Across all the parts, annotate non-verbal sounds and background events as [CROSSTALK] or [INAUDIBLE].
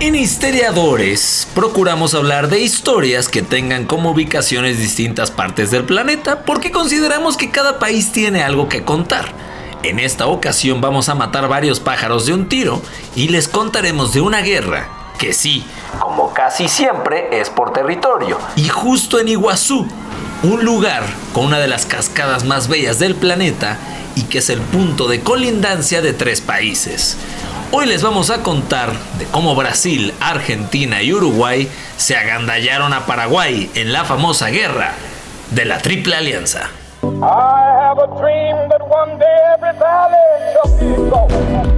En Histeriadores procuramos hablar de historias que tengan como ubicaciones distintas partes del planeta porque consideramos que cada país tiene algo que contar. En esta ocasión vamos a matar varios pájaros de un tiro y les contaremos de una guerra que sí, como casi siempre, es por territorio. Y justo en Iguazú, un lugar con una de las cascadas más bellas del planeta y que es el punto de colindancia de tres países. Hoy les vamos a contar de cómo Brasil, Argentina y Uruguay se agandallaron a Paraguay en la famosa guerra de la Triple Alianza.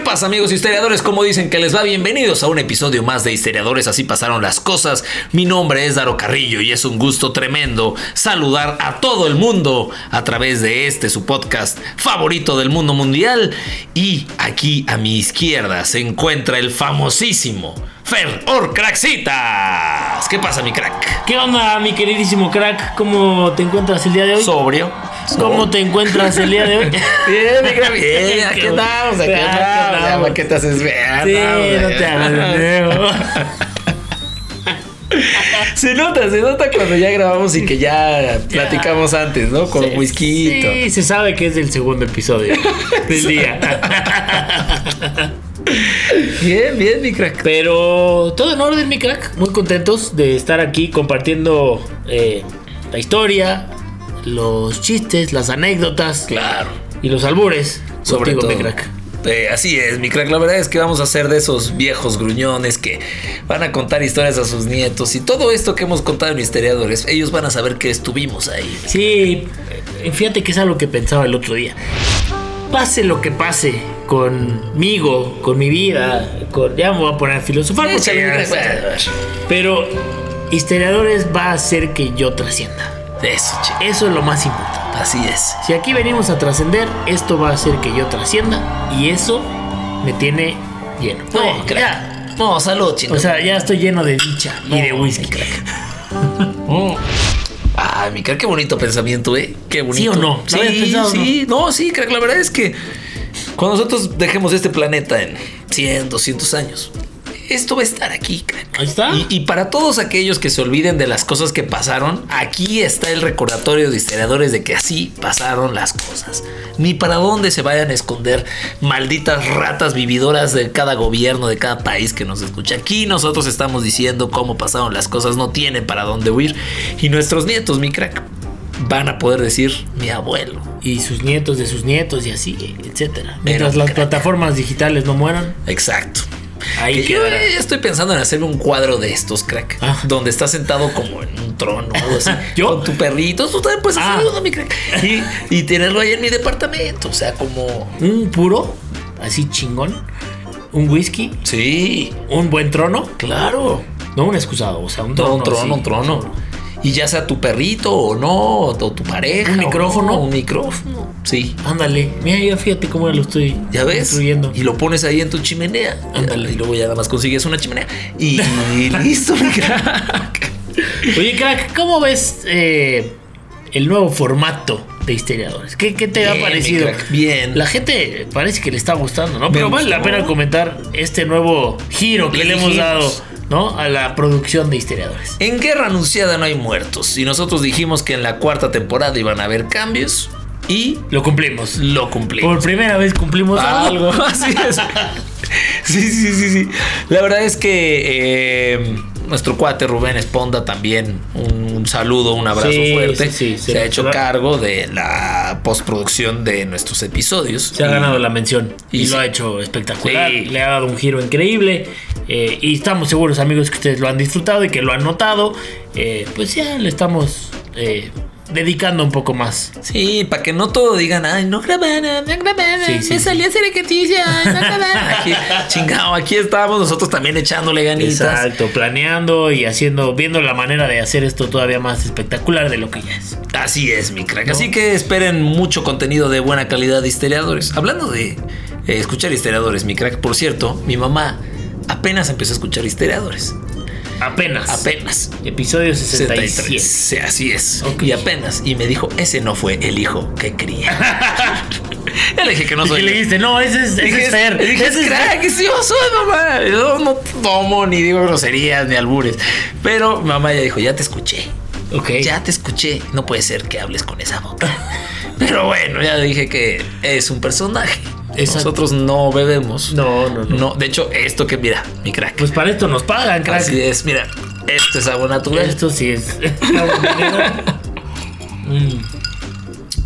Pasa amigos historiadores? Como dicen que les va? Bienvenidos a un episodio más de Historiadores, así pasaron las cosas. Mi nombre es Daro Carrillo y es un gusto tremendo saludar a todo el mundo a través de este su podcast favorito del mundo mundial. Y aquí a mi izquierda se encuentra el famosísimo Fer Orcraxitas. ¿Qué pasa mi crack? ¿Qué onda mi queridísimo crack? ¿Cómo te encuentras el día de hoy? Sobrio. [LAUGHS] ¿Cómo te encuentras el día de hoy? [LAUGHS] bien, mira, bien. [LAUGHS] Aquí estamos, aquí estamos. ¿Qué te haces ver? Sí, no te hagas Se nota, se nota cuando ya grabamos y que ya platicamos antes, ¿no? Con sí, whisky. Sí, se sabe que es el segundo episodio del día. Bien, bien, mi crack. Pero todo en orden, mi crack. Muy contentos de estar aquí compartiendo eh, la historia, los chistes, las anécdotas. Claro. Y los albures. Sobre todo. mi crack. Eh, así es, mi crack. La verdad es que vamos a ser de esos viejos gruñones que van a contar historias a sus nietos. Y todo esto que hemos contado en Historiadores, ellos van a saber que estuvimos ahí. Sí, eh, fíjate que es algo que pensaba el otro día. Pase lo que pase conmigo, con mi vida, con, ya me voy a poner a filosofar. pero Historiadores va a hacer que yo trascienda. Eso, Eso es lo más importante. Así es. Si aquí venimos a trascender, esto va a hacer que yo trascienda y eso me tiene lleno. No, crack. No, salud, chico. O sea, ya estoy lleno de dicha y de whisky. Crack. [LAUGHS] Mm. Ay, mi crack, qué bonito pensamiento, ¿eh? Qué bonito. ¿Sí o no? Sí, sí. No? sí, crack, la verdad es que cuando nosotros dejemos este planeta en 100, 200 años, esto va a estar aquí, crack. Ahí está. Y, para todos aquellos que se olviden de las cosas que pasaron, aquí está el recordatorio de historiadores de que así pasaron las cosas. Ni para dónde se vayan a esconder malditas ratas vividoras de cada gobierno, de cada país que nos escucha. Aquí nosotros estamos diciendo cómo pasaron las cosas, no tienen para dónde huir. Y nuestros nietos, mi crack, van a poder decir mi abuelo. Y sus nietos de sus nietos y así, etcétera. Mientras las plataformas digitales no mueran. Exacto. Ahí yo estoy pensando en hacer un cuadro de estos, crack. Ah. Donde estás sentado como en un trono o algo así. [LAUGHS] ¿Yo? Con tu perrito. Tú también puedes hacer ah. mi crack. Y, tenerlo ahí en mi departamento. O sea, como. Un puro, así chingón. Un whisky. Sí. Un buen trono. Claro. No un excusado, o sea, un trono. un trono, un trono y ya sea tu perrito o no, o tu pareja. Un micrófono. un micrófono. Sí. Ándale. Mira, ya fíjate cómo lo estoy ¿Ya ves? construyendo. Y lo pones ahí en tu chimenea. Ándale. Y luego ya nada más consigues una chimenea. Y, [LAUGHS] listo, mi crack. Oye, crack, ¿cómo ves eh, el nuevo formato? de historiadores. ¿Qué, te ha parecido? bien. La gente parece que le está gustando, ¿no? Pero vale la pena comentar este nuevo giro que le hemos dado ¿no? A la producción de historiadores. En Guerra Anunciada no hay muertos. Y nosotros dijimos que en la cuarta temporada iban a haber cambios. Y lo cumplimos. Lo cumplimos. Por primera vez cumplimos algo. [LAUGHS] Así es. sí, sí, sí, sí. La verdad es que eh, nuestro cuate Rubén Esponda también un saludo, un abrazo fuerte. se ha hecho cargo de la postproducción de nuestros episodios. Se ha ganado la mención y, lo ha hecho espectacular. Le ha dado un giro increíble. Eh, y estamos seguros, amigos, que ustedes lo han disfrutado y que lo han notado. Eh, pues ya le estamos dedicando un poco más. Sí, para que no todo digan, ay, no grabaron, no grabaron, Sí, sí, me salí a hacer ejercicio, ay, no [LAUGHS] grabaron. Aquí, chingado, aquí estábamos nosotros también echándole ganitas. Exacto, planeando y haciendo, viendo la manera de hacer esto todavía más espectacular de lo que ya es. Así es, mi crack. Así que esperen mucho contenido de buena calidad de historiadores. Hablando de eh, escuchar historiadores, mi crack, por cierto, mi mamá apenas empezó a escuchar historiadores. Apenas. Apenas. Episodio 67. 63. Sí, así es. Y apenas. Y me dijo, ese no fue el hijo que cría. [LAUGHS] [LAUGHS] ya le dije que no ¿Y soy. qué le dijiste? No, ese es, ese es Fer. dije, Ese es crack, sí, yo soy mamá. Yo no tomo ni digo groserías ni albures. Pero mamá ya dijo, ya te escuché. Ya te escuché. No puede ser que hables con esa boca. [LAUGHS] Pero bueno, ya dije que es un personaje. Exacto. Nosotros no bebemos. No, no, no. No, de hecho, esto que mira, mi crack. Pues para esto nos pagan, crack. Así es, mira. Esto es agua natural. Esto sí es. [LAUGHS] [LAUGHS] Mm.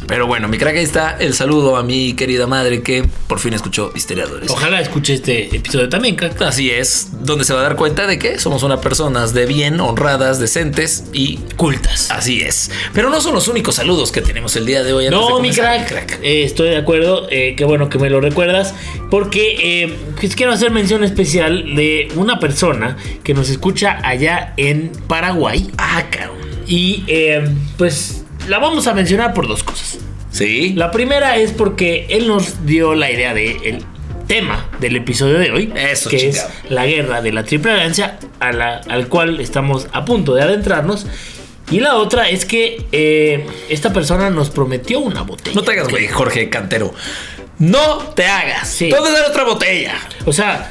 Pero bueno, mi crack, ahí está el saludo a mi querida madre que por fin escuchó Historiadores. Ojalá escuche este episodio también, crack. Así es, donde se va a dar cuenta de que somos unas personas de bien, honradas, decentes y Cultas. así es. Pero no son los únicos saludos que tenemos el día de hoy. antes No, de mi comenzar, crack, eh, estoy de acuerdo. eh, qué bueno que me lo recuerdas. Porque eh, pues quiero hacer mención especial de una persona que nos escucha allá en Paraguay. Ah, cabrón. Y eh, pues la vamos a mencionar por dos cosas. Sí. La primera es porque él nos dio la idea del tema del episodio de hoy, Eso, que chingado. es la guerra de la Triple Alianza, a la- al cual estamos a punto de adentrarnos. Y la otra es que eh, esta persona nos prometió una botella. No te hagas, güey, Jorge Cantero. No te hagas. Sí. A dar otra botella. O sea,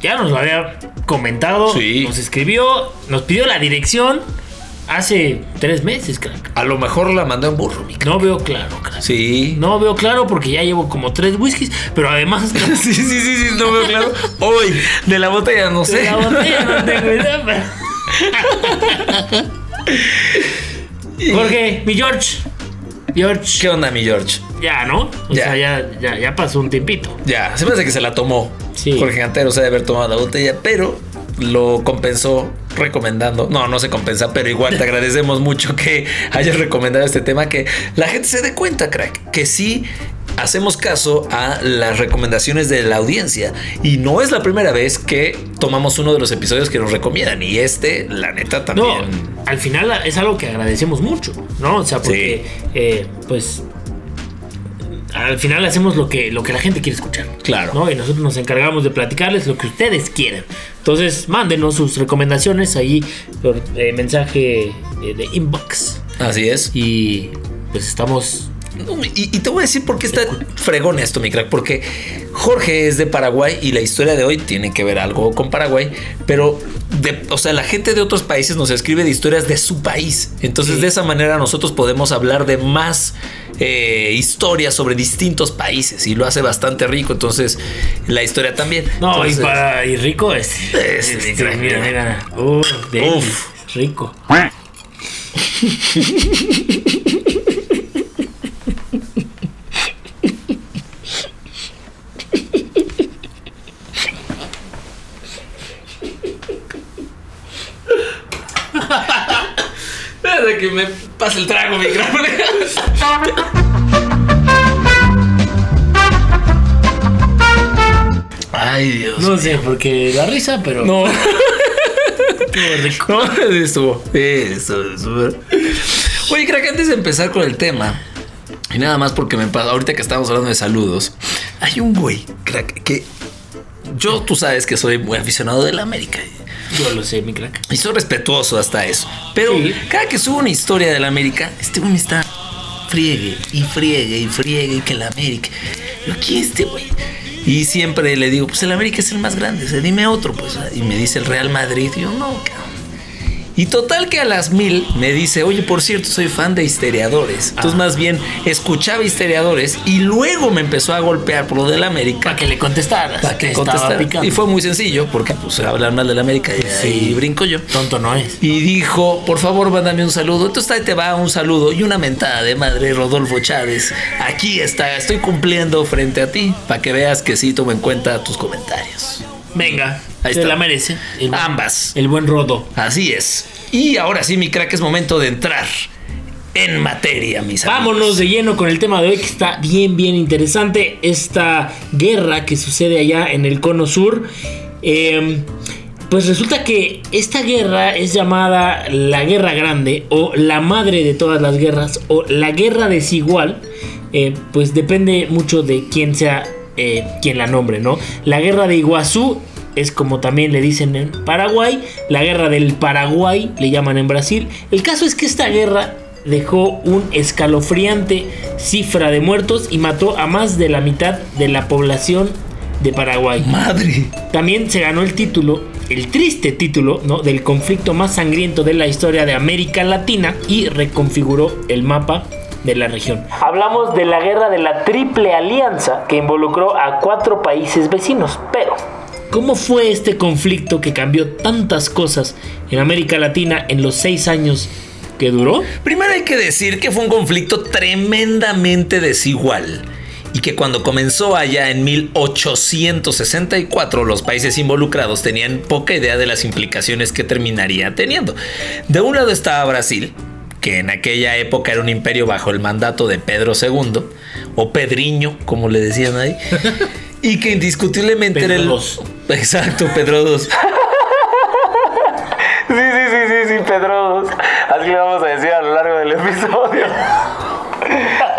ya nos lo había comentado, Sí. nos escribió, nos pidió la dirección hace tres meses, crack. A lo mejor la mandó en burro, mi crack. No veo claro, crack. Sí. No veo claro porque ya llevo como tres whiskies, pero además [LAUGHS] Sí, sí, sí, sí, no veo claro. Hoy, de la botella, no sé. La botella no tengo idea, pero- Jorge, mi George. George. ¿Qué onda, mi George? Ya, ¿no? O Ya. sea, ya, ya, ya pasó un tiempito. Ya, se me hace que se la tomó. Sí. Jorge Cantero se debe haber tomado la botella, pero lo compensó recomendando. No, no se compensa, pero igual te agradecemos mucho que hayas recomendado este tema, que la gente se dé cuenta, crack, que sí hacemos caso a las recomendaciones de la audiencia. Y no es la primera vez que tomamos uno de los episodios que nos recomiendan. Y este, la neta, No, también. al final es algo que agradecemos mucho, ¿no? O sea, porque, eh, pues, al final hacemos lo que, lo que la gente quiere escuchar. Claro. ¿no? Y nosotros nos encargamos de platicarles lo que ustedes quieran. Entonces, mándenos sus recomendaciones ahí por eh, mensaje de inbox. Así es. Y pues estamos Y, y te voy a decir por qué está fregón esto, mi crack. Porque Jorge es de Paraguay y la historia de hoy tiene que ver algo con Paraguay. Pero, de- o sea, la gente de otros países nos escribe de historias de su país. Entonces, Sí. de esa manera, nosotros podemos hablar de más eh, historias sobre distintos países. Y lo hace bastante rico. Entonces, la historia también. No, Entonces, y para y rico es. Es- Este, es- mira, mira, mira. mira. Uf, Uf. rico. [LAUGHS] Espérate que me pase el trago, mi crack. Ay, Dios. No sé por qué la risa, pero No. estuvo rico. No, estuvo. Eso, eso. Oye, crack, antes de empezar con el tema, y nada más porque me pasa, ahorita que estamos hablando de saludos, hay un güey, crack, que yo, tú sabes que soy muy aficionado de la América. Yo lo sé, mi crack. Y soy respetuoso hasta eso. Pero Sí. cada que subo una historia de la América, este güey me está friegue y friegue y friegue y que la América. Yo, ¿quién es este güey? Y siempre le digo, pues el América es el más grande, o sea, dime otro, pues. Y me dice el Real Madrid. Y yo, no. Y total que a las mil me dice, oye, por cierto, soy fan de Histeriadores. Entonces, Ah. más bien, escuchaba Histeriadores y luego me empezó a golpear por lo del América. Para que le contestaras. Para que contestara. Y fue muy sencillo, porque pues hablar mal del América y Sí. brinco yo. Tonto no es. Y dijo, por favor, mándame un saludo. Entonces ahí te va un saludo y una mentada de madre, Rodolfo Chávez. Aquí está, estoy cumpliendo frente a ti para que veas que sí tomo en cuenta tus comentarios. Venga, Ahí se está. la merece. El, Ambas. el buen rodo. Así es. Y ahora sí, mi crack, es momento de entrar en materia, mis amigos. Vámonos de lleno con el tema de hoy que está bien, bien interesante. Esta guerra que sucede allá en el cono sur. Eh, pues resulta que esta guerra es llamada la Guerra Grande o la madre de todas las guerras o la guerra desigual. Eh, pues depende mucho de quién sea eh, quien la nombre, ¿no? La guerra de Iguazú es como también le dicen en Paraguay, la guerra del Paraguay le llaman en Brasil. El caso es que esta guerra dejó un escalofriante cifra de muertos y mató a más de la mitad de la población de Paraguay. Madre. También se ganó el título, el triste título, ¿no? del conflicto más sangriento de la historia de América Latina y reconfiguró el mapa de la región. Hablamos de la guerra de la Triple Alianza que involucró a cuatro países vecinos, pero ¿cómo fue este conflicto que cambió tantas cosas en América Latina en los seis años que duró? Primero hay que decir que fue un conflicto tremendamente desigual y que cuando comenzó allá en 1864 los países involucrados tenían poca idea de las implicaciones que terminaría teniendo. De un lado estaba Brasil, que en aquella época era un imperio bajo el mandato de Pedro II, o Pedriño, como le decían ahí, [LAUGHS] y que indiscutiblemente era el... Exacto, Pedro II. [LAUGHS] sí, sí, sí, sí, sí, Pedro II. Así le vamos a decir a lo largo del episodio.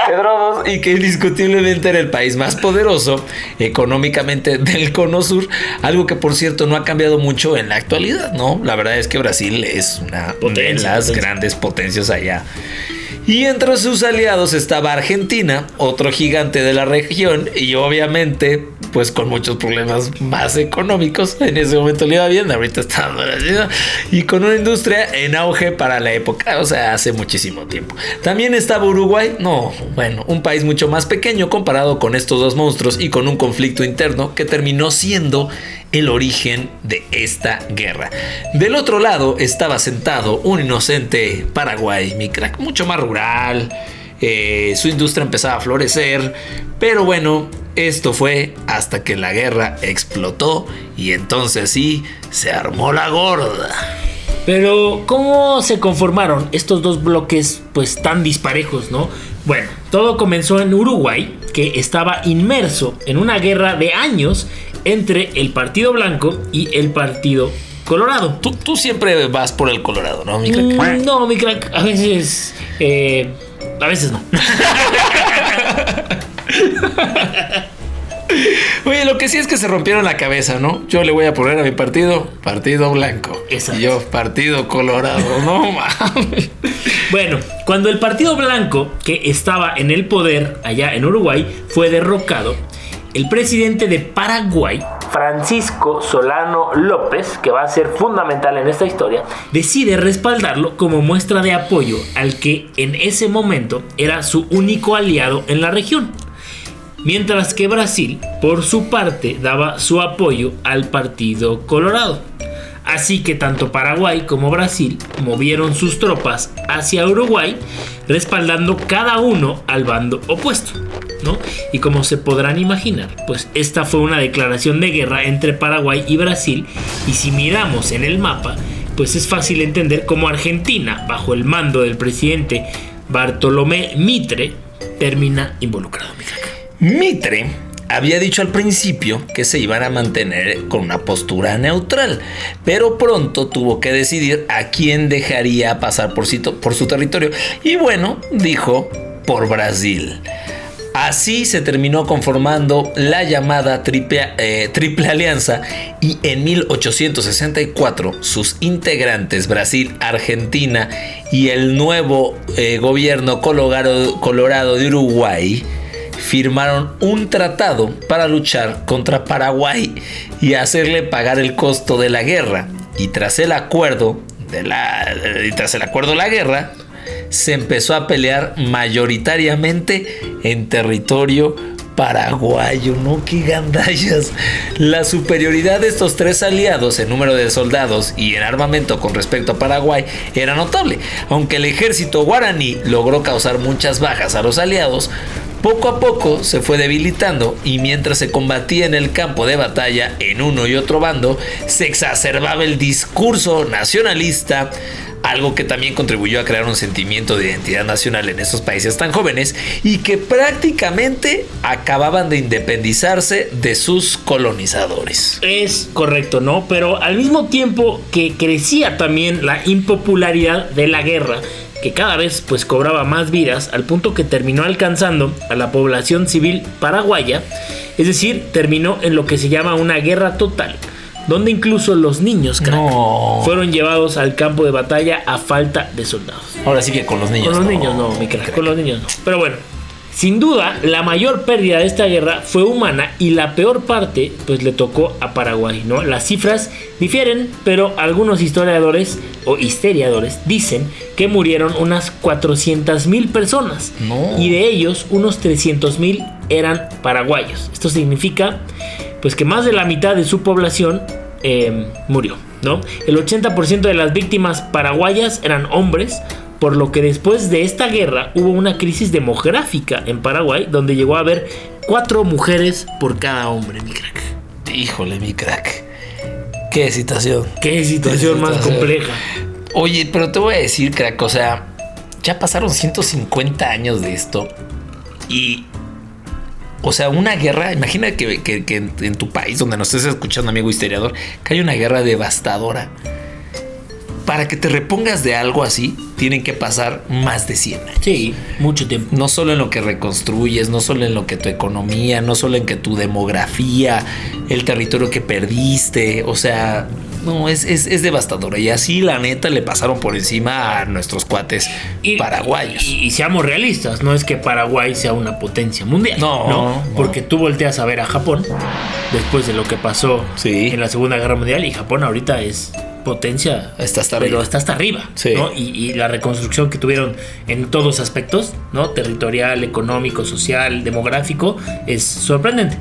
Pedro II y que indiscutiblemente era el país más poderoso económicamente del cono sur, algo que por cierto no ha cambiado mucho en la actualidad, ¿no? La verdad es que Brasil es una de las grandes potencias allá. Y entre sus aliados estaba Argentina, otro gigante de la región, y obviamente, pues con muchos problemas más económicos. En ese momento le iba bien, ahorita está y con una industria en auge para la época, o sea, hace muchísimo tiempo. También estaba Uruguay, no, bueno, un país mucho más pequeño comparado con estos dos monstruos y con un conflicto interno que terminó siendo el origen de esta guerra. Del otro lado estaba sentado un inocente Paraguay, mi crack, mucho más rural. Eh, su industria empezaba a florecer, pero bueno, esto fue hasta que la guerra explotó y entonces sí se armó la gorda. Pero, ¿cómo se conformaron estos dos bloques pues tan disparejos, no? Bueno, todo comenzó en Uruguay, que estaba inmerso en una guerra de años entre el Partido Blanco y el Partido Colorado. Tú, siempre vas por el Colorado, ¿no, mi crack? Mm, no, mi crack, a veces. Eh, a veces no. [LAUGHS] Oye, lo que sí es que se rompieron la cabeza, ¿no? Yo le voy a poner a mi partido Partido Blanco. Y yo Partido Colorado. No [LAUGHS] mames. Bueno, cuando el Partido Blanco, que estaba en el poder allá en Uruguay, fue derrocado, el presidente de Paraguay, Francisco Solano López, que va a ser fundamental en esta historia, decide respaldarlo como muestra de apoyo al que en ese momento era su único aliado en la región. Mientras que Brasil, por su parte, daba su apoyo al Partido Colorado. Así que tanto Paraguay como Brasil movieron sus tropas hacia Uruguay, respaldando cada uno al bando opuesto. ¿no? Y como se podrán imaginar, pues esta fue una declaración de guerra entre Paraguay y Brasil. Y si miramos en el mapa, pues es fácil entender cómo Argentina, bajo el mando del presidente Bartolomé Mitre, termina involucrado. Mitre había dicho al principio que se iban a mantener con una postura neutral, pero pronto tuvo que decidir a quién dejaría pasar por, su territorio. Y bueno, dijo por Brasil. Así se terminó conformando la llamada triple, eh, triple, Alianza y en 1864 sus integrantes Brasil, Argentina y el nuevo eh, gobierno colorado de Uruguay firmaron un tratado para luchar contra Paraguay y hacerle pagar el costo de la guerra. Y tras el acuerdo de la, tras el acuerdo de la guerra, se empezó a pelear mayoritariamente en territorio paraguayo, no que gandallas. La superioridad de estos tres aliados en número de soldados y en armamento con respecto a Paraguay era notable, aunque el ejército guaraní logró causar muchas bajas a los aliados, poco a poco se fue debilitando y mientras se combatía en el campo de batalla en uno y otro bando, se exacerbaba el discurso nacionalista algo que también contribuyó a crear un sentimiento de identidad nacional en estos países tan jóvenes y que prácticamente acababan de independizarse de sus colonizadores. Es correcto, ¿no? Pero al mismo tiempo que crecía también la impopularidad de la guerra, que cada vez pues cobraba más vidas al punto que terminó alcanzando a la población civil paraguaya, es decir, terminó en lo que se llama una guerra total, donde incluso los niños fueron llevados al campo de batalla a falta de soldados. Ahora sí que con los niños. Con los niños no, mi crack, con los niños no. Pero bueno, sin duda, la mayor pérdida de esta guerra fue humana y la peor parte pues le tocó a Paraguay, ¿no? Las cifras difieren, pero algunos historiadores o historiadores dicen que murieron unas 400 mil personas y de ellos unos 300 mil eran paraguayos. Esto significa pues que más de la mitad de su población eh, murió, ¿no? El 80% de las víctimas paraguayas eran hombres, por lo que después de esta guerra hubo una crisis demográfica en Paraguay donde llegó a haber cuatro mujeres por cada hombre, mi crack. Híjole, mi crack. Qué situación. Qué situación más compleja. Oye, pero te voy a decir, crack, o sea, ya pasaron 150 años de esto y... O sea, una guerra, imagina que, en, en, tu país, donde nos estés escuchando, amigo historiador, que hay una guerra devastadora para que te repongas de algo así, tienen que pasar más de 100 años. Sí, mucho tiempo. No solo en lo que reconstruyes, no solo en lo que tu economía, no solo en que tu demografía, el territorio que perdiste, o sea, no, es, es, devastador. Y así, la neta, le pasaron por encima a nuestros cuates paraguayos. Y, seamos realistas, no es que Paraguay sea una potencia mundial. No, porque tú volteas a ver a Japón después de lo que pasó en la Segunda Guerra Mundial y Japón ahorita es potencia, está hasta pero está hasta arriba. Y, la reconstrucción que tuvieron en todos aspectos, ¿no? territorial, económico, social, demográfico, es sorprendente.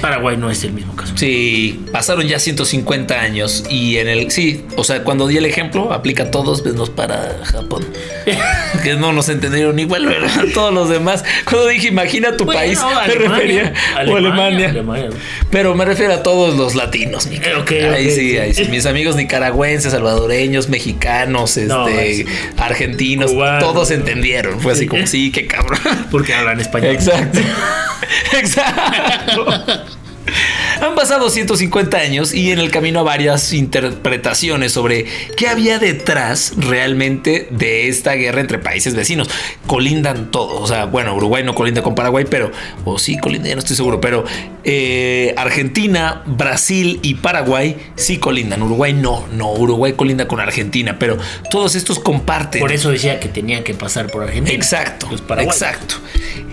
Paraguay no es el mismo caso. Sí, pasaron ya 150 años y en el. Sí, o sea, cuando di el ejemplo, aplica a todos menos para Japón. [LAUGHS] que no nos entendieron igual, ¿verdad? Todos los demás. Cuando dije, imagina tu país, me refería. o Alemania. Pero me refiero a todos los latinos, mi ahí sí, ahí sí. Mis amigos nicaragüenses, salvadoreños, mexicanos, este, argentinos, todos entendieron. Fue así como, [LAUGHS] sí, qué cabrón. Porque hablan español. Exacto. [LAUGHS] Exacto. Han pasado 150 años y en el camino a varias interpretaciones sobre qué había detrás realmente de esta guerra entre países vecinos. Colindan todos, o sea, bueno, Uruguay no colinda con Paraguay, pero, o sí colinda, ya no estoy seguro, pero eh, Argentina, Brasil y Paraguay sí colindan. Uruguay no, no, Uruguay colinda con Argentina, pero todos estos comparten. Por eso decía que tenían que pasar por Argentina. Exacto, exacto.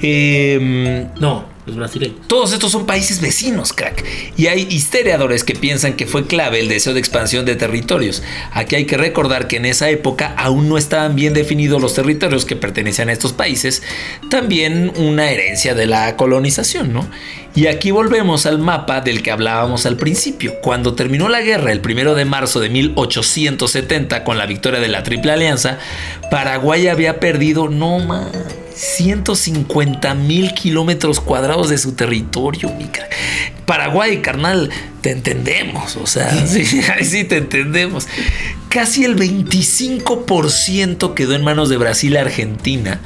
Em, no brasileños. Todos estos son países vecinos, crack. Y hay historiadores que piensan que fue clave el deseo de expansión de territorios. Aquí hay que recordar que en esa época aún no estaban bien definidos los territorios que pertenecían a estos países. También una herencia de la colonización, ¿no? Y aquí volvemos al mapa del que hablábamos al principio. Cuando terminó la guerra el primero de marzo de 1870 con la victoria de la Triple Alianza, Paraguay había perdido no más 150 mil kilómetros cuadrados de su territorio. Paraguay, carnal, te entendemos, o sea, sí, sí [LAUGHS] te entendemos. Casi el 25% quedó en manos de Brasil y Argentina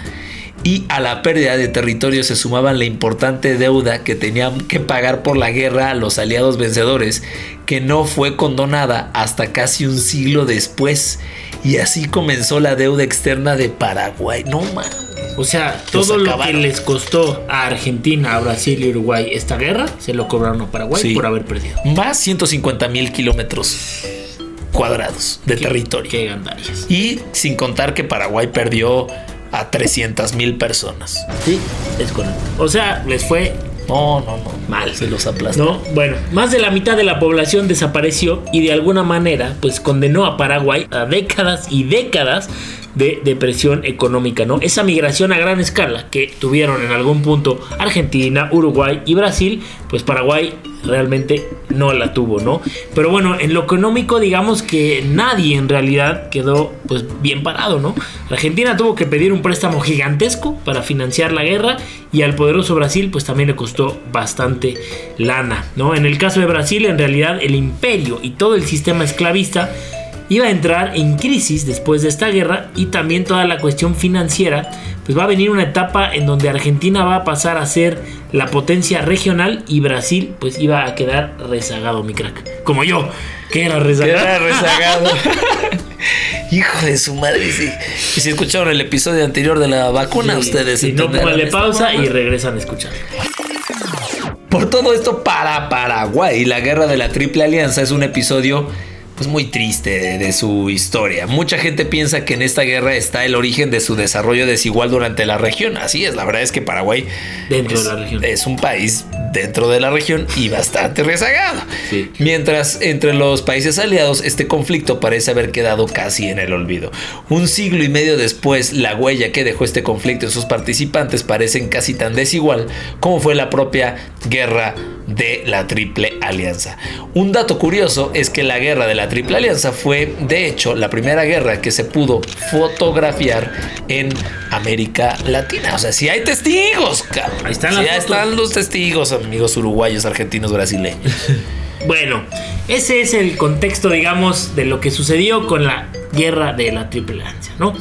y a la pérdida de territorio se sumaban la importante deuda que tenían que pagar por la guerra a los aliados vencedores, que no fue condonada hasta casi un siglo después. Y así comenzó la deuda externa de Paraguay. No mames. O sea, todo lo que les costó a Argentina, a Brasil y Uruguay esta guerra, se lo cobraron a Paraguay por haber perdido. Más 150 mil kilómetros cuadrados de territorio. Qué Y sin contar que Paraguay perdió a 300 mil personas. Sí, es correcto. O sea, les fue no, no, no. Mal. Se los aplastó. No, bueno, más de la mitad de la población desapareció y de alguna manera, pues condenó a Paraguay a décadas y décadas de depresión económica, ¿no? Esa migración a gran escala que tuvieron en algún punto Argentina, Uruguay y Brasil, pues Paraguay realmente no la tuvo, ¿no? Pero bueno, en lo económico digamos que nadie en realidad quedó pues bien parado, ¿no? Argentina tuvo que pedir un préstamo gigantesco para financiar la guerra y al poderoso Brasil pues también le costó bastante lana, ¿no? En el caso de Brasil en realidad el imperio y todo el sistema esclavista iba a entrar en crisis después de esta guerra y también toda la cuestión financiera, pues va a venir una etapa en donde Argentina va a pasar a ser la potencia regional y Brasil pues iba a quedar rezagado, mi crack. Como yo, que era rezagado. Era rezagado. [LAUGHS] Hijo de su madre, sí. Y si escucharon el episodio anterior de la vacuna, ustedes Si no, póngale pausa y regresan a escuchar. Por todo esto, para Paraguay, la guerra de la Triple Alianza es un episodio pues muy triste de, su historia. Mucha gente piensa que en esta guerra está el origen de su desarrollo desigual durante la región. Así es, la verdad es que Paraguay dentro es, de la región. es un país dentro de la región y bastante rezagado. Sí. Mientras entre los países aliados este conflicto parece haber quedado casi en el olvido. Un siglo y medio después, la huella que dejó este conflicto en sus participantes parecen casi tan desigual como fue la propia guerra de la Triple Alianza. Un dato curioso es que la guerra de la Triple Alianza fue, de hecho, la primera guerra que se pudo fotografiar en América Latina. O sea, si hay testigos, cabrón. Ahí están fotos. están los testigos, amigos uruguayos, argentinos, brasileños. [LAUGHS] Bueno, ese es el contexto, digamos, de lo que sucedió con la guerra de la Triple Alianza, ¿no?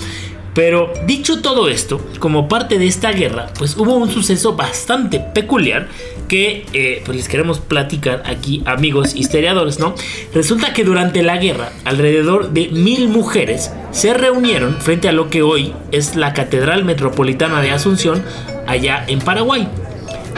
Pero dicho todo esto, como parte de esta guerra, pues hubo un suceso bastante peculiar que eh, pues les queremos platicar aquí, amigos historiadores, ¿no? Resulta que durante la guerra, alrededor de mil mujeres se reunieron frente a lo que hoy es la Catedral Metropolitana de Asunción, allá en Paraguay.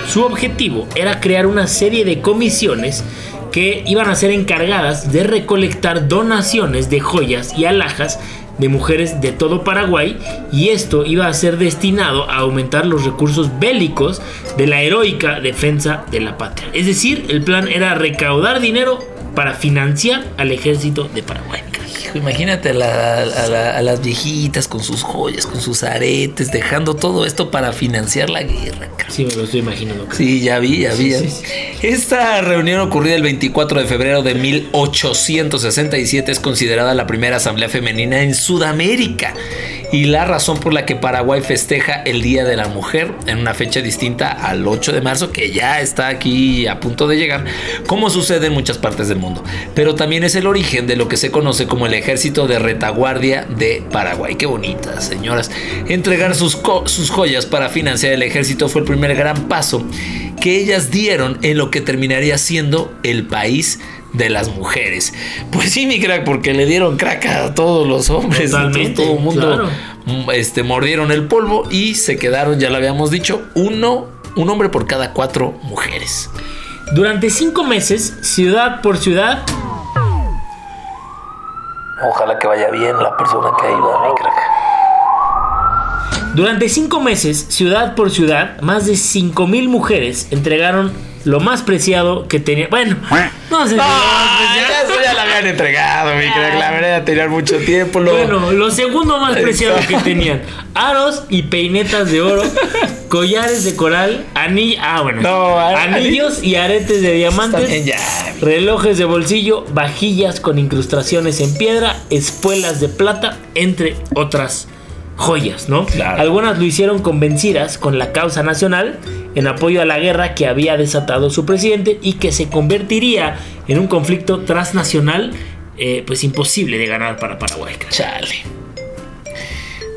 Su objetivo era crear una serie de comisiones que iban a ser encargadas de recolectar donaciones de joyas y alhajas de mujeres de todo Paraguay y esto iba a ser destinado a aumentar los recursos bélicos de la heroica defensa de la patria. Es decir, el plan era recaudar dinero para financiar al ejército de Paraguay. Imagínate a, la- a la- a las viejitas con sus joyas, con sus aretes, dejando todo esto para financiar la guerra. cabrón. Sí, me lo estoy imaginando. Sí, ya vi, ya vi. ya vi. sí, sí. Esta reunión ocurrida el 24 de febrero de 1867 es considerada la primera asamblea femenina en Sudamérica y la razón por la que Paraguay festeja el Día de la Mujer en una fecha distinta al 8 de marzo que ya está aquí a punto de llegar, como sucede en muchas partes del mundo. Pero también es el origen de lo que se conoce como el Ejército de Retaguardia de Paraguay. Qué bonita, señoras. Entregar sus, sus joyas para financiar el ejército fue el primer gran paso que ellas dieron en lo que terminaría siendo el país de las mujeres. Pues sí, mi crack, porque le dieron crack a todos los hombres. Totalmente, todo el mundo claro. mm, este, mordieron el polvo y se quedaron, ya lo habíamos dicho, uno, un hombre por cada cuatro mujeres. Durante cinco meses, ciudad por ciudad, Ojalá que vaya bien la persona que ahí va, mi crack. Durante cinco meses, ciudad por ciudad, más de 5.000 mujeres entregaron lo más preciado que tenían. Bueno, no sé. si preciado. ya, eso ya la habían entregado, mi crack. La verdad, tenían mucho tiempo. Lo... Bueno, lo segundo más preciado que tenían: aros y peinetas de oro, [LAUGHS] collares de coral, anillos. Ah, bueno. No, a- anillos y aretes de diamantes. Ya. Relojes de bolsillo, vajillas con incrustaciones en piedra, espuelas de plata, entre otras joyas, ¿no? Claro. Algunas lo hicieron convencidas con la causa nacional en apoyo a la guerra que había desatado su presidente y que se convertiría en un conflicto transnacional eh, pues imposible de ganar para Paraguay. Chale.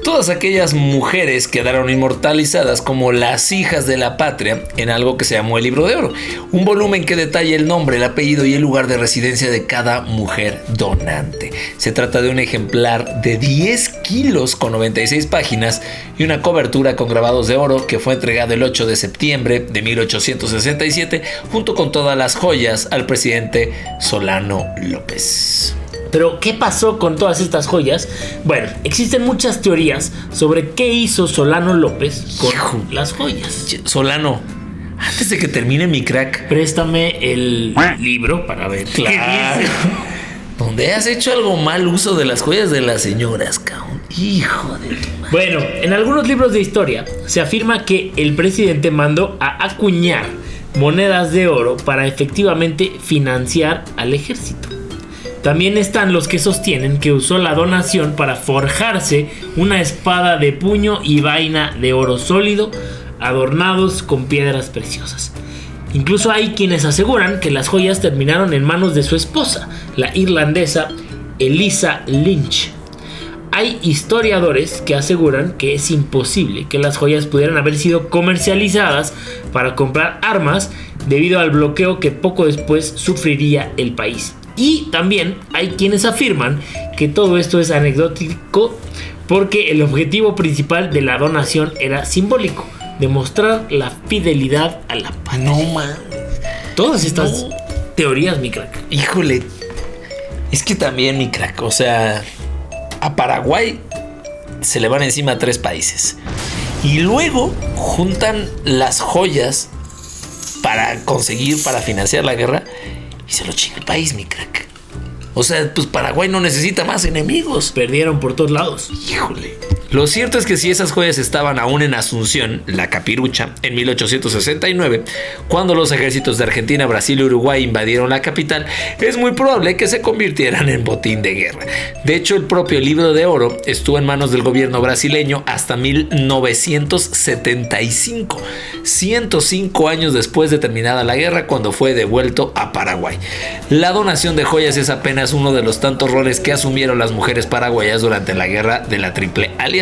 Todas aquellas mujeres quedaron inmortalizadas como las hijas de la patria en algo que se llamó el Libro de Oro, un volumen que detalla el nombre, el apellido y el lugar de residencia de cada mujer donante. Se trata de un ejemplar de 10 kilos con 96 páginas y una cobertura con grabados de oro que fue entregado el 8 de septiembre de 1867 junto con todas las joyas al presidente Solano López. Pero, ¿qué pasó con todas estas joyas? Bueno, existen muchas teorías sobre qué hizo Solano López con Hijo. las joyas. Solano, antes de que termine mi crack, Préstame el libro para ver Claro. donde has hecho algo mal uso de las joyas de las señoras, cabrón. Hijo de tu madre. Bueno, en algunos libros de historia se afirma que el presidente mandó a acuñar monedas de oro para efectivamente financiar al ejército. También están los que sostienen que usó la donación para forjarse una espada de puño y vaina de oro sólido adornados con piedras preciosas. Incluso hay quienes aseguran que las joyas terminaron en manos de su esposa, la irlandesa Elisa Lynch. Hay historiadores que aseguran que es imposible que las joyas pudieran haber sido comercializadas para comprar armas debido al bloqueo que poco después sufriría el país. Y también hay quienes afirman que todo esto es anecdótico porque el objetivo principal de la donación era simbólico, demostrar la fidelidad a la patria. No man. Todas estas teorías, mi crack. Híjole. Es que también, mi crack, o sea, a Paraguay se le van encima tres países. Y luego juntan las joyas para conseguir, para financiar la guerra. Y se lo chinga el país, mi crack. O sea, pues Paraguay no necesita más enemigos. Perdieron por todos lados. Híjole. Lo cierto es que si esas joyas estaban aún en Asunción, la capirucha, en 1869, cuando los ejércitos de Argentina, Brasil y Uruguay invadieron la capital, es muy probable que se convirtieran en botín de guerra. De hecho, el propio libro de oro estuvo en manos del gobierno brasileño hasta 1975, 105 años después de terminada la guerra, cuando fue devuelto a Paraguay. La donación de joyas es apenas uno de los tantos roles que asumieron las mujeres paraguayas durante la guerra de la Triple Alianza.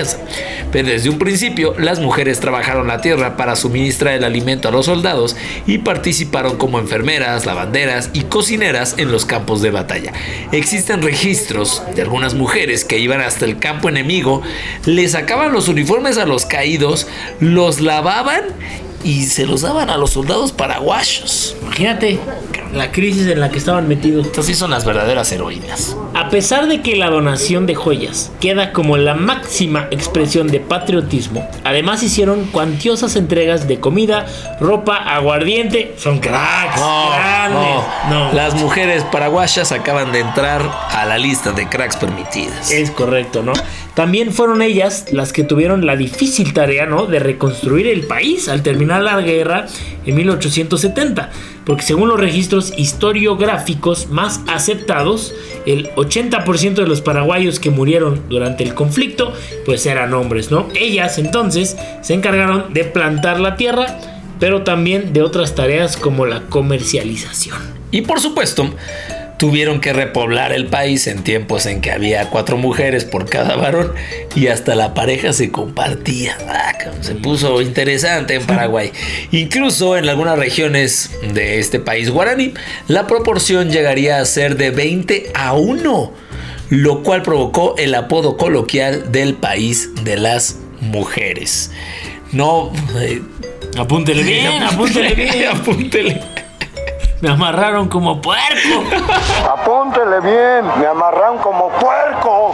Pero desde un principio, las mujeres trabajaron la tierra para suministrar el alimento a los soldados y participaron como enfermeras, lavanderas y cocineras en los campos de batalla. Existen registros de algunas mujeres que iban hasta el campo enemigo, le sacaban los uniformes a los caídos, los lavaban y se los daban a los soldados paraguayos. Imagínate la crisis en la que estaban metidos. Estas sí son las verdaderas heroínas. A pesar de que la donación de joyas queda como la máxima expresión de patriotismo, además hicieron cuantiosas entregas de comida, ropa, aguardiente. Son cracks, grandes. No. Las mujeres paraguayas acaban de entrar a la lista de cracks permitidas. Es correcto, ¿no? También fueron ellas las que tuvieron la difícil tarea, ¿no? De reconstruir el país al terminar la guerra en 1870. Porque según los registros historiográficos más aceptados, el 80% de los paraguayos que murieron durante el conflicto, pues eran hombres, ¿no? Ellas entonces se encargaron de plantar la tierra, pero también de otras tareas como la comercialización. Y por supuesto, tuvieron que repoblar el país en tiempos en que había cuatro mujeres por cada varón y hasta la pareja se compartía. Ah, se puso interesante en Paraguay. [LAUGHS] Incluso en algunas regiones de este país guaraní, la proporción llegaría a ser de 20 a 1, lo cual provocó el apodo coloquial del país de las mujeres. No... Eh, apúntele bien, [LAUGHS] apúntele bien, apúntele. Me amarraron como puerco. [LAUGHS] Apúntele bien, me amarraron como puerco.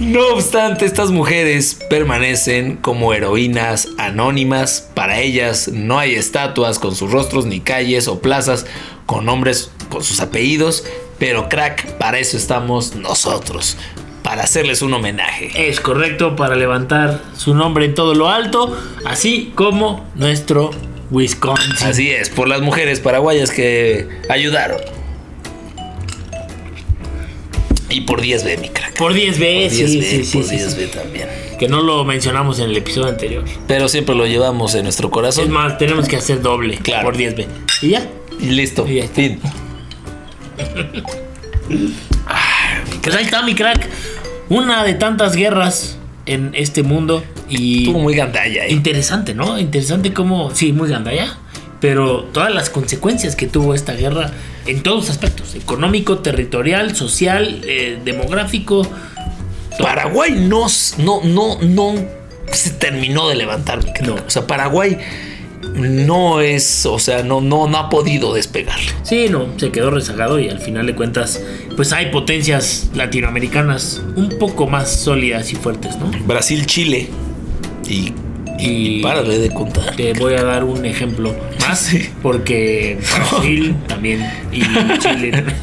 No obstante, estas mujeres permanecen como heroínas anónimas. Para ellas no hay estatuas con sus rostros, ni calles o plazas con nombres con sus apellidos. Pero crack, para eso estamos nosotros. Para hacerles un homenaje. Es correcto, para levantar su nombre en todo lo alto, así como nuestro Wisconsin. Así es, por las mujeres paraguayas que ayudaron. Y por 10B, mi crack. Por 10B, sí, sí, sí, Por 10B también. Que no lo mencionamos en el episodio anterior. Pero siempre lo llevamos en nuestro corazón. Es más, tenemos que hacer doble Claro. por 10B. ¿Y ya? Y listo. Y ya está. Fin. [LAUGHS] Pues ahí está mi crack. Una de tantas guerras en este mundo. Y Estuvo muy gandalla, ¿eh? interesante, ¿no? Interesante cómo, sí, muy gandalla, pero todas las consecuencias que tuvo esta guerra en todos los aspectos, económico, territorial, social, eh, demográfico. Paraguay no, no, no, no se terminó de levantar, mi. No. O sea, Paraguay no es, o sea, no, no, no ha podido despegar. Sí, no, se quedó rezagado y al final de cuentas, pues hay potencias latinoamericanas un poco más sólidas y fuertes, ¿no? Brasil, Chile y, y, Y- párale de contar. Te voy a dar un ejemplo más, Sí. porque Brasil también y [LAUGHS] Chile. [LAUGHS]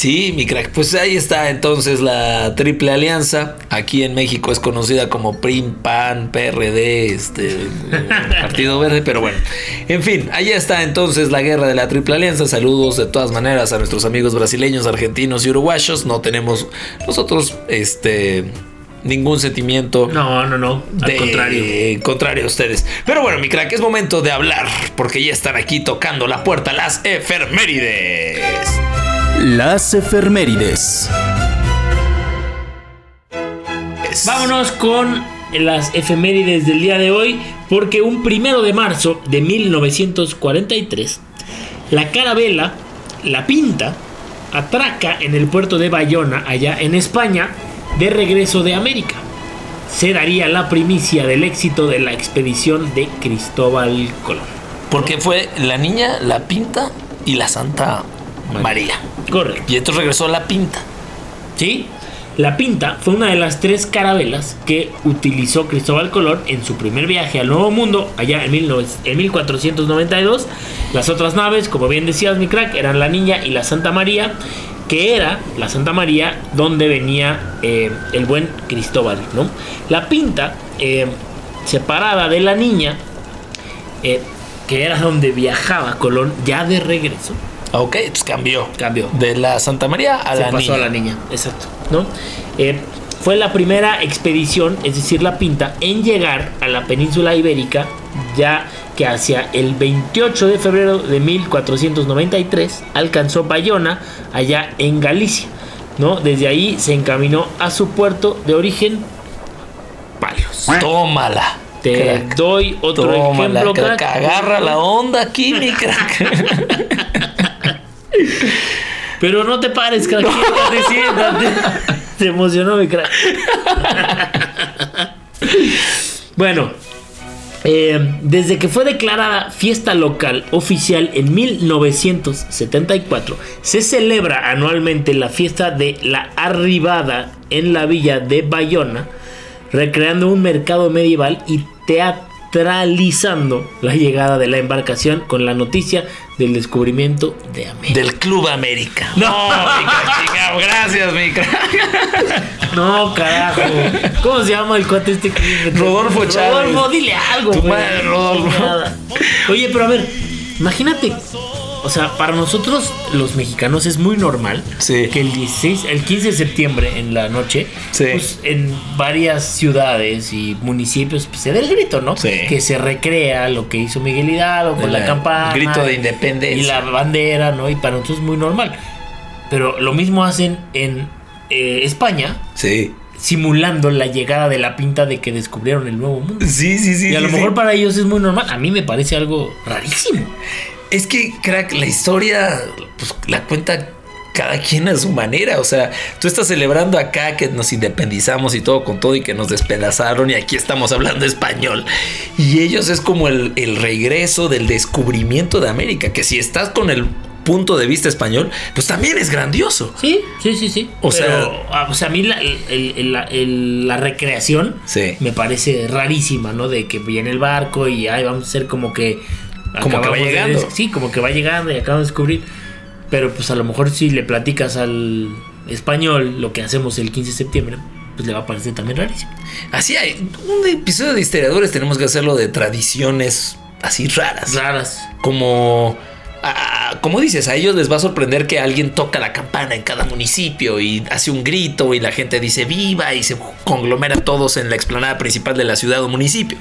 Sí, mi crack. Pues ahí está entonces la Triple Alianza. Aquí en México es conocida como PRIM, PAN, PRD, este, [LAUGHS] Partido Verde, pero bueno. En fin, ahí está entonces la guerra de la Triple Alianza. Saludos de todas maneras a nuestros amigos brasileños, argentinos y uruguayos. No tenemos nosotros, este, ningún sentimiento. No, no, no. Al de- contrario. contrario a ustedes. Pero bueno, mi crack, es momento de hablar, porque ya están aquí tocando la puerta las efemérides. Las efemérides. Es- Vámonos con las efemérides del día de hoy, porque un primero de marzo de 1943, la carabela La Pinta atraca en el puerto de Bayona, allá en España, de regreso de América. Se daría la primicia del éxito de la expedición de Cristóbal Colón. Porque fue la niña, la pinta y la Santa María. Correcto. Y entonces regresó la pinta. ¿Sí? La Pinta fue una de las tres carabelas que utilizó Cristóbal Colón en su primer viaje al Nuevo Mundo, allá en, 19 en 1492. Las otras naves, como bien decías, mi crack, eran la Niña y la Santa María, que era la Santa María donde venía eh, el buen Cristóbal, ¿no? La Pinta, eh, separada de la Niña, eh, que era donde viajaba Colón ya de regreso, Ok, entonces cambió. Cambió. De la Santa María a se la pasó niña. a la niña, exacto, ¿no? Eh, fue la primera expedición, es decir, la pinta, en llegar a la península ibérica, ya que hacia el 28 de febrero de 1493 alcanzó Bayona, allá en Galicia, ¿no? Desde ahí se encaminó a su puerto de origen, Palos. Tómala. Te crack. doy otro Tómala, ejemplo, crack. crack. Agarra la onda aquí, mi crack. [LAUGHS] Pero no te pares, crack. Siéntate. [LAUGHS] Se emocionó mi crack. bueno, eh, desde que fue declarada fiesta local oficial en 1974, se celebra anualmente la fiesta de la arribada en la villa de Bayona, recreando un mercado medieval y teatralizando la llegada de la embarcación con la noticia del descubrimiento de América. Del Club América. No, mi crack, chingado. Gracias, mi. [LAUGHS] No, carajo. ¿Cómo se llama el cuate este que? Rodolfo Chávez. Rodolfo, dile algo. Tu madre, Rodolfo. Oye, pero a ver, imagínate. O sea, para nosotros los mexicanos es muy normal Sí. que el 16, el 15 de septiembre en la noche, Sí. pues en varias ciudades y municipios pues, se dé el grito, ¿no? Sí. Que se recrea lo que hizo Miguel Hidalgo con El- la campana. el grito de independencia. Y la bandera, ¿no? Y para nosotros es muy normal. Pero lo mismo hacen en eh, España, Sí. simulando la llegada de la pinta de que descubrieron el nuevo mundo. Sí, sí, sí. y a lo mejor sí. para ellos es muy normal. A mí me parece algo rarísimo. Es que, crack, la historia, pues la cuenta cada quien a su manera. O sea, tú estás celebrando acá que nos independizamos y todo con todo y que nos despedazaron y aquí estamos hablando español. Y ellos es como el, el regreso del descubrimiento de América, que si estás con el punto de vista español, pues también es grandioso. Sí, sí, sí, sí. O sea- Pero, ah, o sea, a mí la, el- el- la- recreación Sí. me parece rarísima, ¿no? De que viene el barco y ay, vamos a hacer como que. Como que va de llegando. sí, como que va llegando y acabamos de descubrir. Pero pues a lo mejor si le platicas al español lo que hacemos el 15 de septiembre, pues le va a parecer también rarísimo. Así hay un episodio de historiadores tenemos que hacerlo de tradiciones así raras. Raras. como ah, como dices, a ellos les va a sorprender que alguien toca la campana en cada municipio y hace un grito y la gente dice viva y se conglomera todos en la explanada principal de la ciudad o municipio.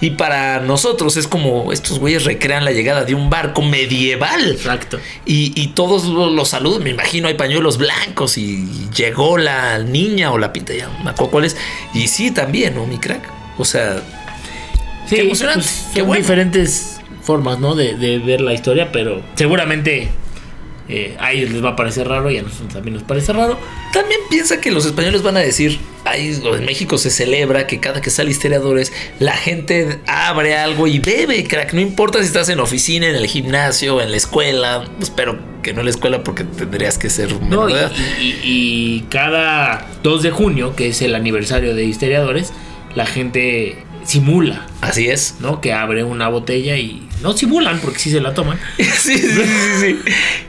Y para nosotros es como estos güeyes recrean la llegada de un barco medieval. Exacto. Y, y todos lo- los saludan, me imagino hay pañuelos blancos y llegó la niña o la pinta, ya no me acuerdo cuál es. Y sí, también, ¿no? Mi crack. O sea, Sí, Qué emocionante, pues, qué son bueno. diferentes formas, ¿no? De, de ver la historia, pero seguramente eh, a ellos les va a parecer raro y a nosotros también nos parece raro. También piensa que los españoles van a decir, "Ay, en México se celebra que cada que sale historiadores, la gente abre algo y bebe, crack. No importa si estás en oficina, en el gimnasio, en la escuela. Espero que no en la escuela porque tendrías que ser No, y- y cada 2 de junio, que es el aniversario de historiadores, la gente simula, Así es. ¿no? Que abre una botella y no simulan porque sí se la toman. [LAUGHS] sí, sí, sí.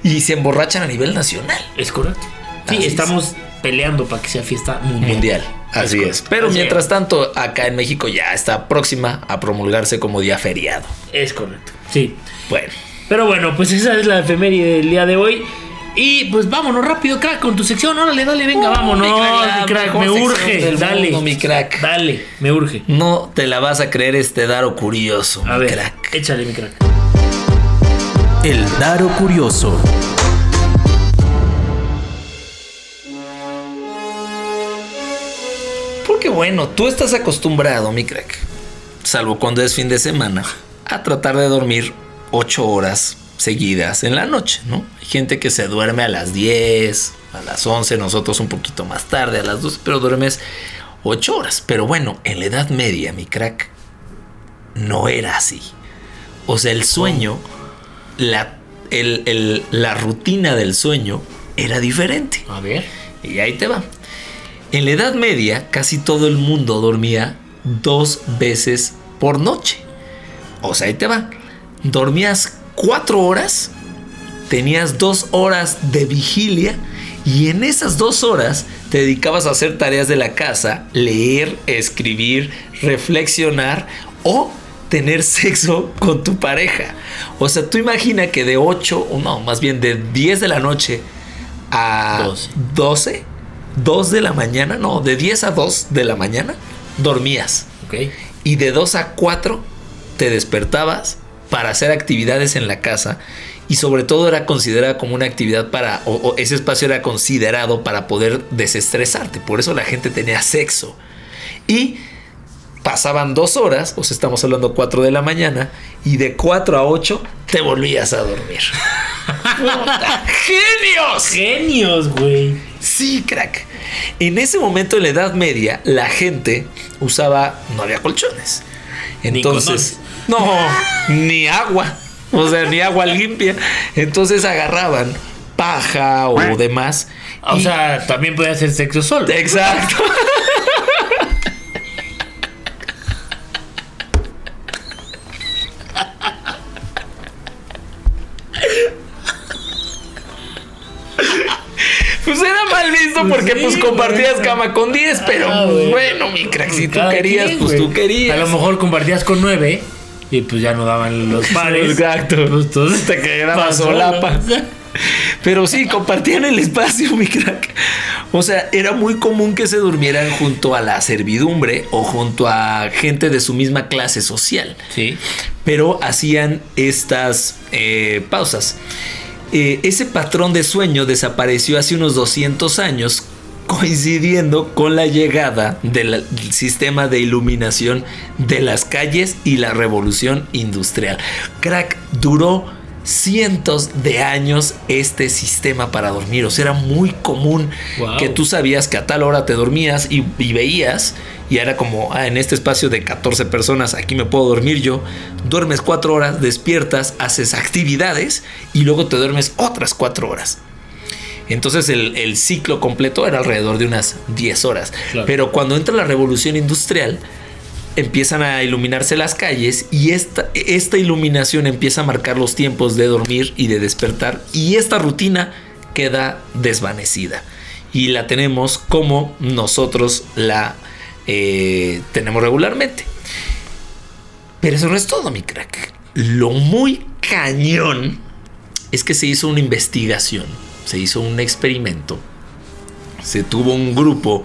Y se emborrachan a nivel nacional. Es correcto. Sí, Así es. estamos peleando para que sea fiesta mundial. Mundial. Así Es. Pero Así mientras tanto, acá en México ya está próxima a promulgarse como día feriado. Es correcto. Sí. Bueno. Pero bueno, pues esa es la efeméride del día de hoy. Y pues vámonos rápido, crack, con tu sección. Órale, dale, venga, Uh, vámonos. mi crack, me urge. Dale. mundo, mi crack. Dale, me urge. No te la vas a creer este daro curioso, A mi ver, crack. échale, mi crack. El Daro Curioso. Porque bueno, tú estás acostumbrado, mi crack, salvo cuando es fin de semana, a tratar de dormir 8 horas seguidas en la noche, ¿no? Hay gente que se duerme a las 10, a las 11, nosotros un poquito más tarde, a las 12, pero duermes 8 horas. Pero bueno, en la Edad Media, mi crack, no era así. O sea, el sueño, la, el- el- la rutina del sueño era diferente. A ver. Y ahí te va. En la Edad Media, casi todo el mundo dormía dos veces por noche. O sea, ahí te va. Dormías cuatro horas, tenías dos horas de vigilia y en esas dos horas te dedicabas a hacer tareas de la casa, leer, escribir, reflexionar o tener [LAUGHS] sexo con tu pareja. O sea, tú imagina que de 8, o no, más bien de 10 de la noche a Doce. 12, 2 de la mañana, no, de 10 a 2 de la mañana, dormías. Ok. Y de 2 a 4 te despertabas para hacer actividades en la casa. Y sobre todo era considerada como una actividad para, o, o ese espacio era considerado para poder desestresarte. Por eso la gente tenía sexo. Y pasaban dos horas, o sea, estamos hablando 4 de la mañana, y de 4 a 8 te volvías a dormir. [LAUGHS] ¡Genios! Genios, güey. Sí, crack. En ese momento en la Edad Media, la gente usaba, no había colchones. Entonces, no, ni agua. O sea, ni agua limpia. Entonces agarraban paja o demás. O y- sea, también puede hacer sexo solo. exacto. Pues era mal visto Pues porque sí, pues compartías cama con 10, pero Ah, bueno, mi crack, si tú querías, quien, pues tú querías. A lo mejor compartías con nueve y pues ya no daban los [LAUGHS] pares. Exacto. Pues Te quedaba pasó, solapa. [LAUGHS] Pero sí, compartían el espacio, [LAUGHS] mi crack. O sea, era muy común que se durmieran junto a la servidumbre o junto a gente de su misma clase social. Sí. Pero hacían estas eh, pausas. Eh, ese patrón de sueño desapareció hace unos 200 años, coincidiendo con la llegada del sistema de iluminación de las calles y la revolución industrial. Crack duró cientos de años este sistema para dormir. O sea, era muy común Wow. que tú sabías que a tal hora te dormías y, y veías. Y era como, ah, en este espacio de 14 personas, aquí me puedo dormir yo. Duermes 4 horas, despiertas, haces actividades y luego te duermes otras 4 horas. Entonces el, el ciclo completo era alrededor de unas 10 horas. Claro. Pero cuando entra la revolución industrial, empiezan a iluminarse las calles y esta, esta iluminación empieza a marcar los tiempos de dormir y de despertar y esta rutina queda desvanecida y la tenemos como nosotros la eh, tenemos regularmente. Pero eso no es todo, mi crack. Lo muy cañón es que se hizo una investigación, se hizo un experimento, se tuvo un grupo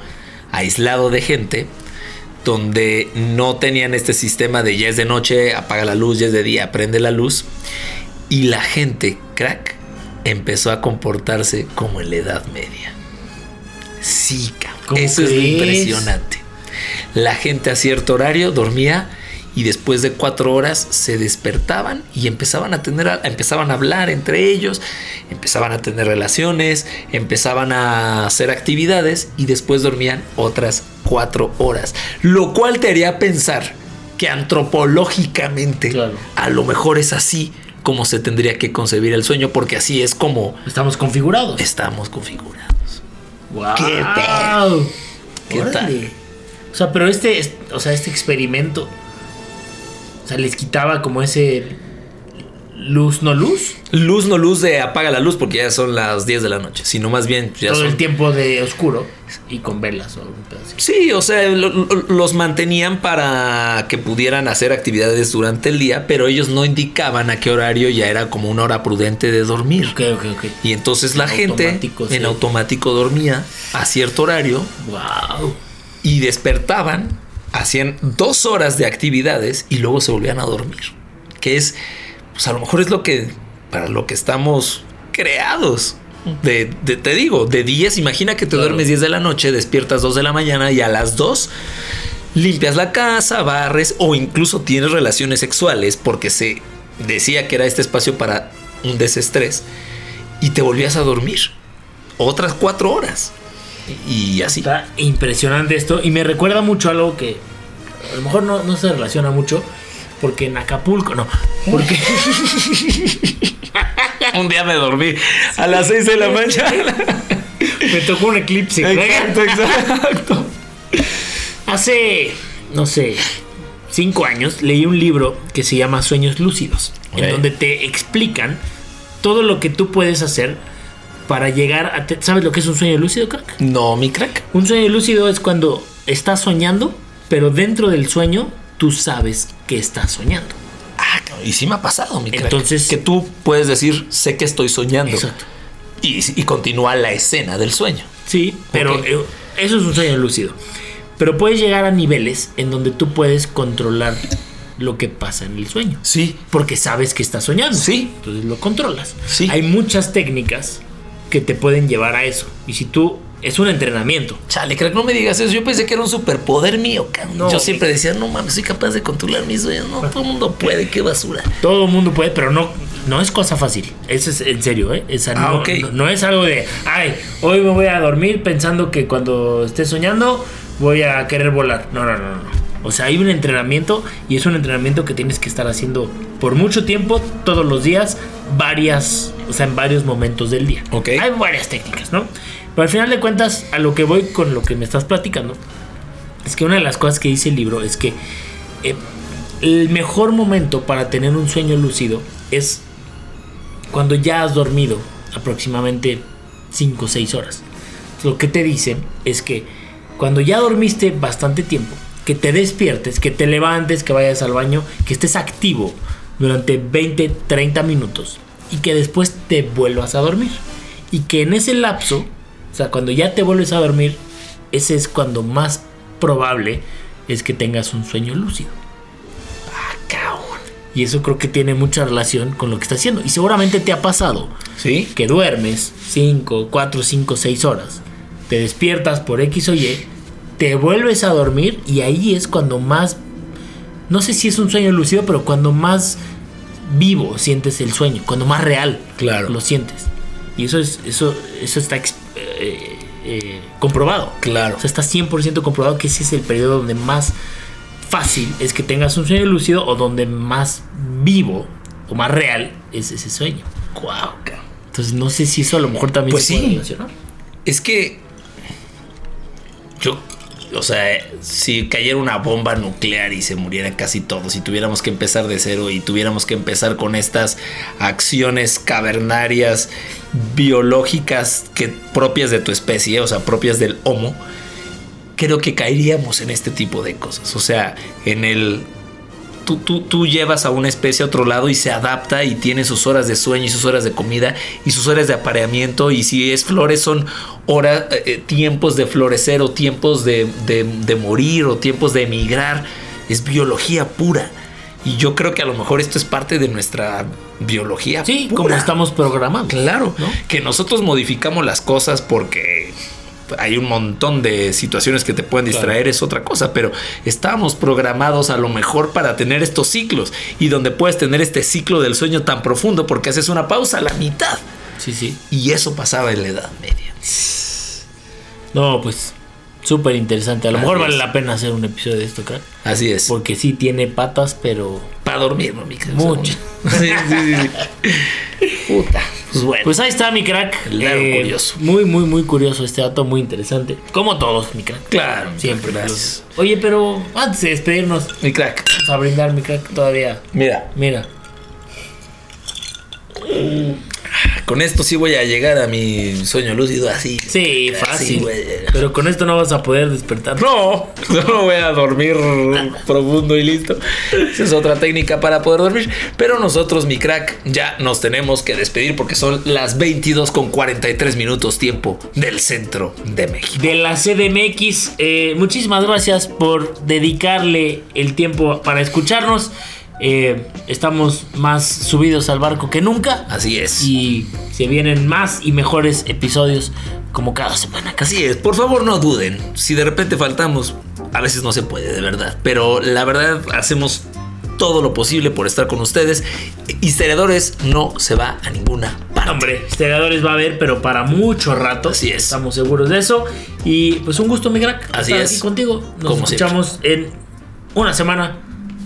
aislado de gente donde no tenían este sistema de ya es de noche, apaga la luz, ya es de día, prende la luz. Y la gente, crack, empezó a comportarse como en la Edad Media. Sí, cabrón. ¿Cómo Eso es lo impresionante. La gente a cierto horario dormía y después de cuatro horas se despertaban y empezaban a tener empezaban a hablar entre ellos, empezaban a tener relaciones, empezaban a hacer actividades y después dormían otras cuatro horas, lo cual te haría pensar que antropológicamente Claro. a lo mejor es así como se tendría que concebir el sueño, porque así es como Estamos configurados. estamos configurados. Wow. ¿Qué tal? ¿Qué tal? O sea, pero este, es- o sea, este experimento, o sea, les quitaba como ese luz no luz. Luz no luz de apaga la luz porque ya son las 10 de la noche, sino más bien ya todo son- el tiempo de oscuro y con velas o algún así. Sí, o sea, lo- lo- los mantenían para que pudieran hacer actividades durante el día, pero ellos no indicaban a qué horario ya era como una hora prudente de dormir. Ok, ok, ok. Y entonces la En gente sí. en automático dormía a cierto horario Wow. y despertaban, hacían dos horas de actividades y luego se volvían a dormir. Que es, pues a lo mejor es lo que, para lo que estamos creados. De, de- te digo, de 10, imagina que te Claro. duermes 10 de la noche, despiertas 2 de la mañana y a las 2 limpias la casa, barres o incluso tienes relaciones sexuales porque se decía que era este espacio para un desestrés y te volvías a dormir otras 4 horas. Y así. Está impresionante esto y me recuerda mucho a algo que a lo mejor no, no se relaciona mucho porque en Acapulco, no, porque [LAUGHS] Un día me dormí a las 6 de la mañana. [LAUGHS] me tocó un eclipse. exacto, exacto. Hace, no sé, cinco años leí un libro que se llama Sueños Lúcidos, en donde te explican todo lo que tú puedes hacer para llegar a... ¿Sabes lo que es un sueño lúcido, crack? No, mi crack. Un sueño lúcido es cuando estás soñando, pero dentro del sueño tú sabes que estás soñando. Ah, y sí me ha pasado, mi crack. Entonces- que tú puedes decir, sé que estoy soñando. Exacto. Y, y continúa la escena del sueño. Sí, pero eh, eso es un sueño lúcido. Pero puedes llegar a niveles en donde tú puedes controlar lo que pasa en el sueño. Sí. Porque sabes que estás soñando. Sí. Entonces lo controlas. Sí. Hay muchas técnicas que te pueden llevar a eso. Y si tú. Es un entrenamiento. Chale, crack, no me digas eso. Yo pensé que era un superpoder mío. No. Yo siempre decía, no mames, soy capaz de controlar mis sueños. No, todo el mundo puede, qué basura. Todo el mundo puede, pero no, no es cosa fácil. Eso es en serio, ¿eh? Esa Ah, no, no es algo de, ay, hoy me voy a dormir pensando que cuando esté soñando voy a querer volar. No, no, no, no. O sea, hay un entrenamiento y es un entrenamiento que tienes que estar haciendo por mucho tiempo, todos los días, varias, o sea, en varios momentos del día. Ok. Hay varias técnicas, ¿no? Pero al final de cuentas, a lo que voy con lo que me estás platicando, es que una de las cosas que dice el libro es que eh, el mejor momento para tener un sueño lúcido es cuando ya has dormido aproximadamente 5 o 6 horas. Lo que te dicen es que cuando ya dormiste bastante tiempo, que te despiertes, que te levantes, que vayas al baño, que estés activo durante 20, 30 minutos y que después te vuelvas a dormir. Y que en ese lapso, o sea, cuando ya te vuelves a dormir, ese es cuando más probable es que tengas un sueño lúcido. Ah, cabrón. Y eso creo que tiene mucha relación con lo que estás haciendo. Y seguramente te ha pasado ¿Sí? que duermes 5, 4, 5, 6 horas, te despiertas por X o Y, te vuelves a dormir y ahí es cuando más, no sé si es un sueño lúcido, pero cuando más vivo sientes el sueño, cuando más real Claro. lo sientes. Y eso es eso eso está eh, eh, comprobado. Claro. O sea, está 100% comprobado que ese es el periodo donde más fácil es que tengas un sueño lúcido o donde más vivo o más real es ese sueño. Guau, cabrón. Entonces no sé si eso a lo mejor también Pues se puede sí. relacionar. Es que yo, o sea, si cayera una bomba nuclear y se murieran casi todos y tuviéramos que empezar de cero y tuviéramos que empezar con estas acciones cavernarias biológicas que propias de tu especie, o sea, propias del Homo, creo que caeríamos en este tipo de cosas. O sea, en el tú, tú, tú llevas a una especie a otro lado y se adapta y tiene sus horas de sueño y sus horas de comida y sus horas de apareamiento y si es flores son horas, eh, tiempos de florecer o tiempos de, de- de morir o tiempos de emigrar. Es biología pura. Y yo creo que a lo mejor esto es parte de nuestra biología. Sí, pura. como estamos programados. Claro, ¿no? que nosotros modificamos las cosas porque hay un montón de situaciones que te pueden distraer, es otra cosa, pero estábamos programados a lo mejor para tener estos ciclos y donde puedes tener este ciclo del sueño tan profundo porque haces una pausa a la mitad. Sí, sí. Y eso pasaba en la Edad Media. No, pues súper interesante. A lo Así mejor vale es. la pena hacer un episodio de esto, crack. Así es. Porque sí tiene patas, pero Para dormir, ¿no, mi querido? Mucho. [LAUGHS] Sí, sí, sí. [LAUGHS] Puta. Pues bueno. Pues ahí está mi crack. Eh, El dato curioso. Muy, muy, muy curioso este dato, muy interesante. Como todos, mi crack. claro, Siempre. Gracias. Oye, pero antes de despedirnos, Mi crack. vamos a brindar mi crack todavía. Mira. Mira. Con esto sí voy a llegar a mi sueño lúcido así. Sí, fácil. Pero con esto no vas a poder despertar. No, no voy a dormir profundo y listo. Esa es otra técnica para poder dormir. Pero nosotros, mi crack, ya nos tenemos que despedir porque son las 22 con 43 minutos tiempo del centro de México. de la CDMX. Eh, muchísimas gracias por dedicarle el tiempo para escucharnos. Eh, estamos más subidos al barco que nunca. Así es. Y se vienen más y mejores episodios como cada semana. Casi. Así es, por favor no duden. Si de repente faltamos, a veces no se puede, de verdad. Pero la verdad hacemos todo lo posible por estar con ustedes. Historiadores no se va a ninguna parte. Hombre, historiadores va a haber, pero para mucho rato. Así es. Estamos seguros de eso. Y pues un gusto, mi crack. Así estar es. aquí contigo. Nos Como escuchamos en una semana.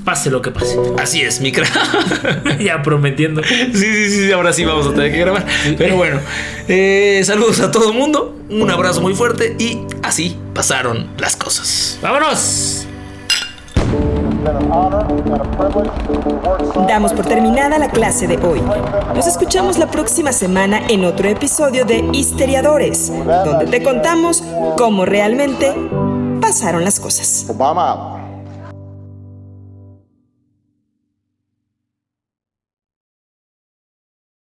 Pase lo que pase. Así es, mi crack. [LAUGHS] ya prometiendo. Sí, sí, sí, ahora sí vamos a tener que grabar. Pero bueno, eh, saludos a todo el mundo, un abrazo muy fuerte y así pasaron las cosas. ¡Vámonos! Damos por terminada la clase de hoy. Nos escuchamos la próxima semana en otro episodio de Histeriadores, donde te contamos cómo realmente pasaron las cosas. Obama.